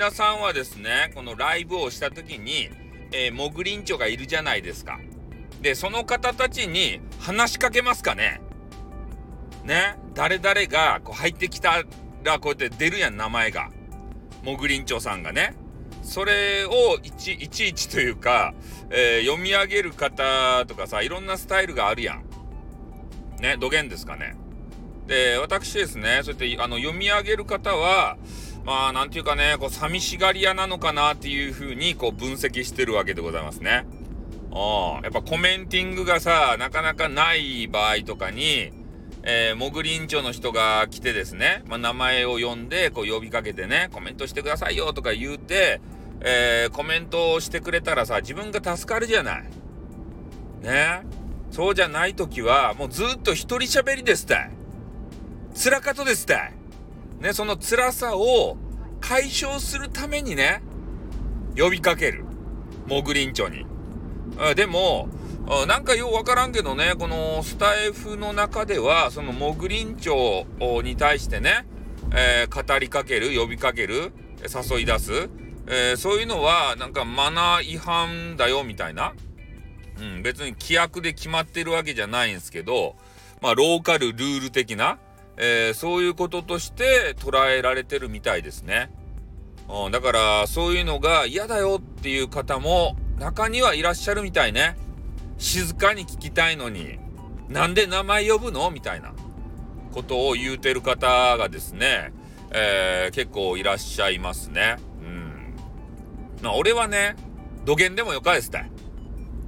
皆さんはですね、このライブをした時に、えー、モグリンチョがいるじゃないですか。で、その方たちに話しかけますかね？ね？誰々がこう入ってきたらこうやって出るやん、名前が。モグリンチョさんがね。それをいちいちいちというか、えー、読み上げる方とかさ、いろんなスタイルがあるやん。ね、土源ですかね？で、私ですね、そうやってあの読み上げる方は、まあ、なんていうかね、こう、寂しがり屋なのかなっていうふうに、こう、分析してるわけでございますね。あやっぱコメンティングがさ、なかなかない場合とかに、えー、モグリンチョの人が来てですね、まあ、名前を呼んで、こう呼びかけてね、コメントしてくださいよとか言うて、えー、コメントをしてくれたらさ、自分が助かるじゃない。ねそうじゃない時は、もうずっと一人喋りですたい。辛かとですたい。ね、その辛さを解消するためにね、呼びかける。モグリンチョに。でも、なんかようわからんけどね、このスタイフの中では、そのモグリンチョに対してね、えー、語りかける、呼びかける、誘い出す、えー、そういうのはなんかマナー違反だよみたいな。うん、別に規約で決まってるわけじゃないんですけど、まあ、ローカルルール的な、えー、そういうこととして捉えられてるみたいですね。うん、だから、そういうのが嫌だよっていう方も中にはいらっしゃるみたいね。静かに聞きたいのに、なんで名前呼ぶのみたいなことを言うてる方がですね、えー、結構いらっしゃいますね。うん。まあ、俺はね、土下でもよかですたい。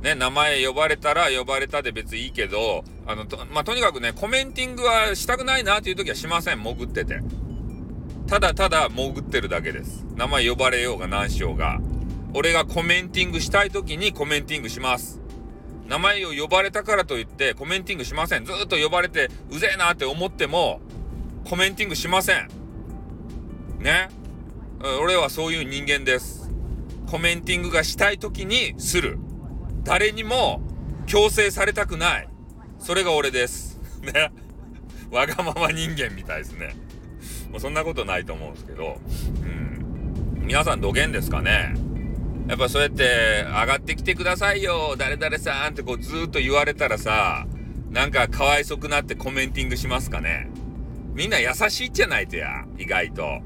ね、名前呼ばれたら呼ばれたで別にいいけど、あの、と、まあ、とにかくね、コメンティングはしたくないなっていう時はしません、潜ってて。ただただ潜ってるだけです。名前呼ばれようが何しようが。俺がコメンティングしたい時にコメンティングします。名前を呼ばれたからといってコメンティングしません。ずっと呼ばれてうぜえなって思ってもコメンティングしません。ね？俺はそういう人間です。コメンティングがしたい時にする。誰にも強制されたくない。それが俺です。ね？わがまま人間みたいですね。もうそんなことないと思うんですけど。うん。皆さん、土源ですかね？やっぱそうやって上がってきてくださいよ、誰々さんってこうずっと言われたらさ、なんかかわいそくなってコメンティングしますかね？みんな優しいじゃないとや、意外と。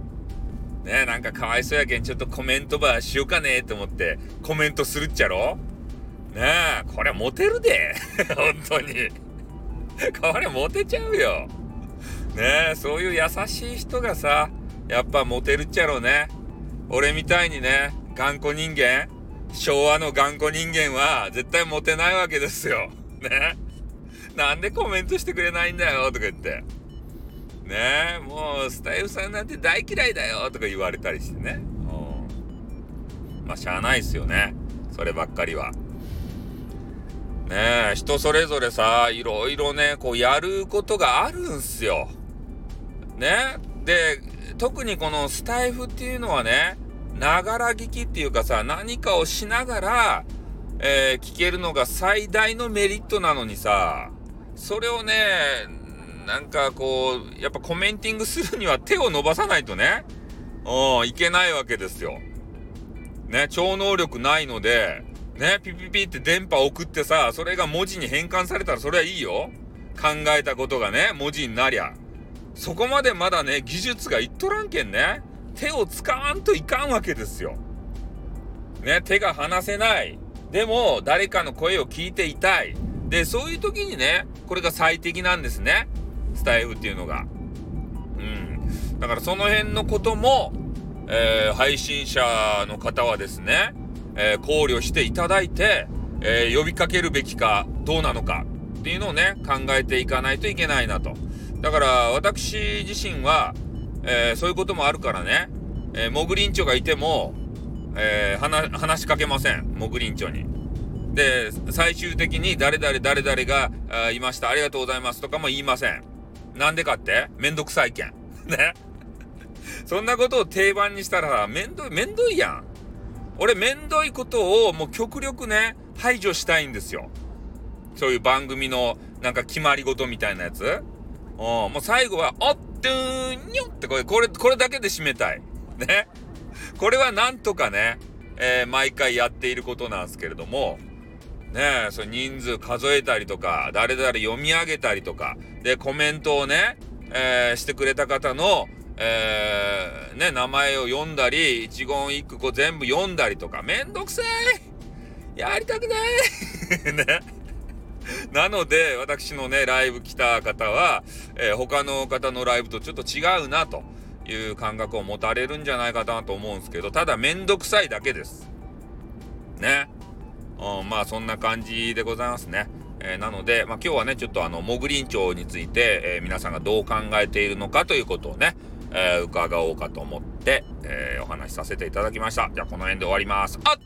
ねなんかかわいそうやけん、ちょっとコメントばしようかねと思ってコメントするっちゃろ？ねえ、これモテるで。本当に。これモテちゃうよ。ね、そういう優しい人がさ、やっぱモテるっちゃろうね。俺みたいにね、頑固人間昭和の頑固人間は絶対モテないわけですよ。ね。なんでコメントしてくれないんだよとか言って。ねもうスタイフさんなんて大嫌いだよとか言われたりしてね。まあ、しゃあないっすよね。そればっかりは。ねえ、人それぞれさ、いろいろね、こうやることがあるんすよ。ね。で、特にこのスタイフっていうのはね、ながら聞きっていうかさ、何かをしながら、えー、聞けるのが最大のメリットなのにさ、それをね、なんかこう、やっぱコメンティングするには手を伸ばさないとね、うん、いけないわけですよ。ね、超能力ないので、ね、ピピピって電波送ってさ、それが文字に変換されたらそれはいいよ。考えたことがね、文字になりゃ。そこまでまだね、技術がいっとらんけんね。手を使わんといかんわけですよ。ね、手が離せない。でも、誰かの声を聞いていたい。で、そういう時にね、これが最適なんですね。スタイフっていうのが。うん。だからその辺のことも、えー、配信者の方はですね、えー、考慮していただいて、えー、呼びかけるべきかどうなのかっていうのをね、考えていかないといけないなと。だから私自身は、えー、そういうこともあるからね、えー、モグリンチョがいても、えー、話しかけません。モグリンチョに。で、最終的に誰々誰々があいました。ありがとうございますとかも言いません。なんでかって？めんどくさいけん。ね。そんなことを定番にしたらめんどい、めんどいやん。俺めんどいことをもう極力ね、排除したいんですよ。そういう番組のなんか決まり事みたいなやつ。もう最後は、おっドゥーンニョってこれ、これ、これだけで締めたい。ね。これはなんとかね、えー、毎回やっていることなんですけれども、ね、そ人数数えたりとか、誰々読み上げたりとか、で、コメントをね、えー、してくれた方の、えー、ね、名前を読んだり、一言一句こう全部読んだりとか、めんどくさいやりたくない ね。なので、私のね、ライブ来た方は、えー、他の方のライブとちょっと違うなという感覚を持たれるんじゃないかなと思うんですけど、ただめんどくさいだけです。ね。うん、まあそんな感じでございますね。えー、なので、まあ、今日はね、ちょっとあの、モグリンチョウについて、えー、皆さんがどう考えているのかということをね、えー、伺おうかと思って、えお話しさせていただきました。じゃあこの辺で終わります。あっ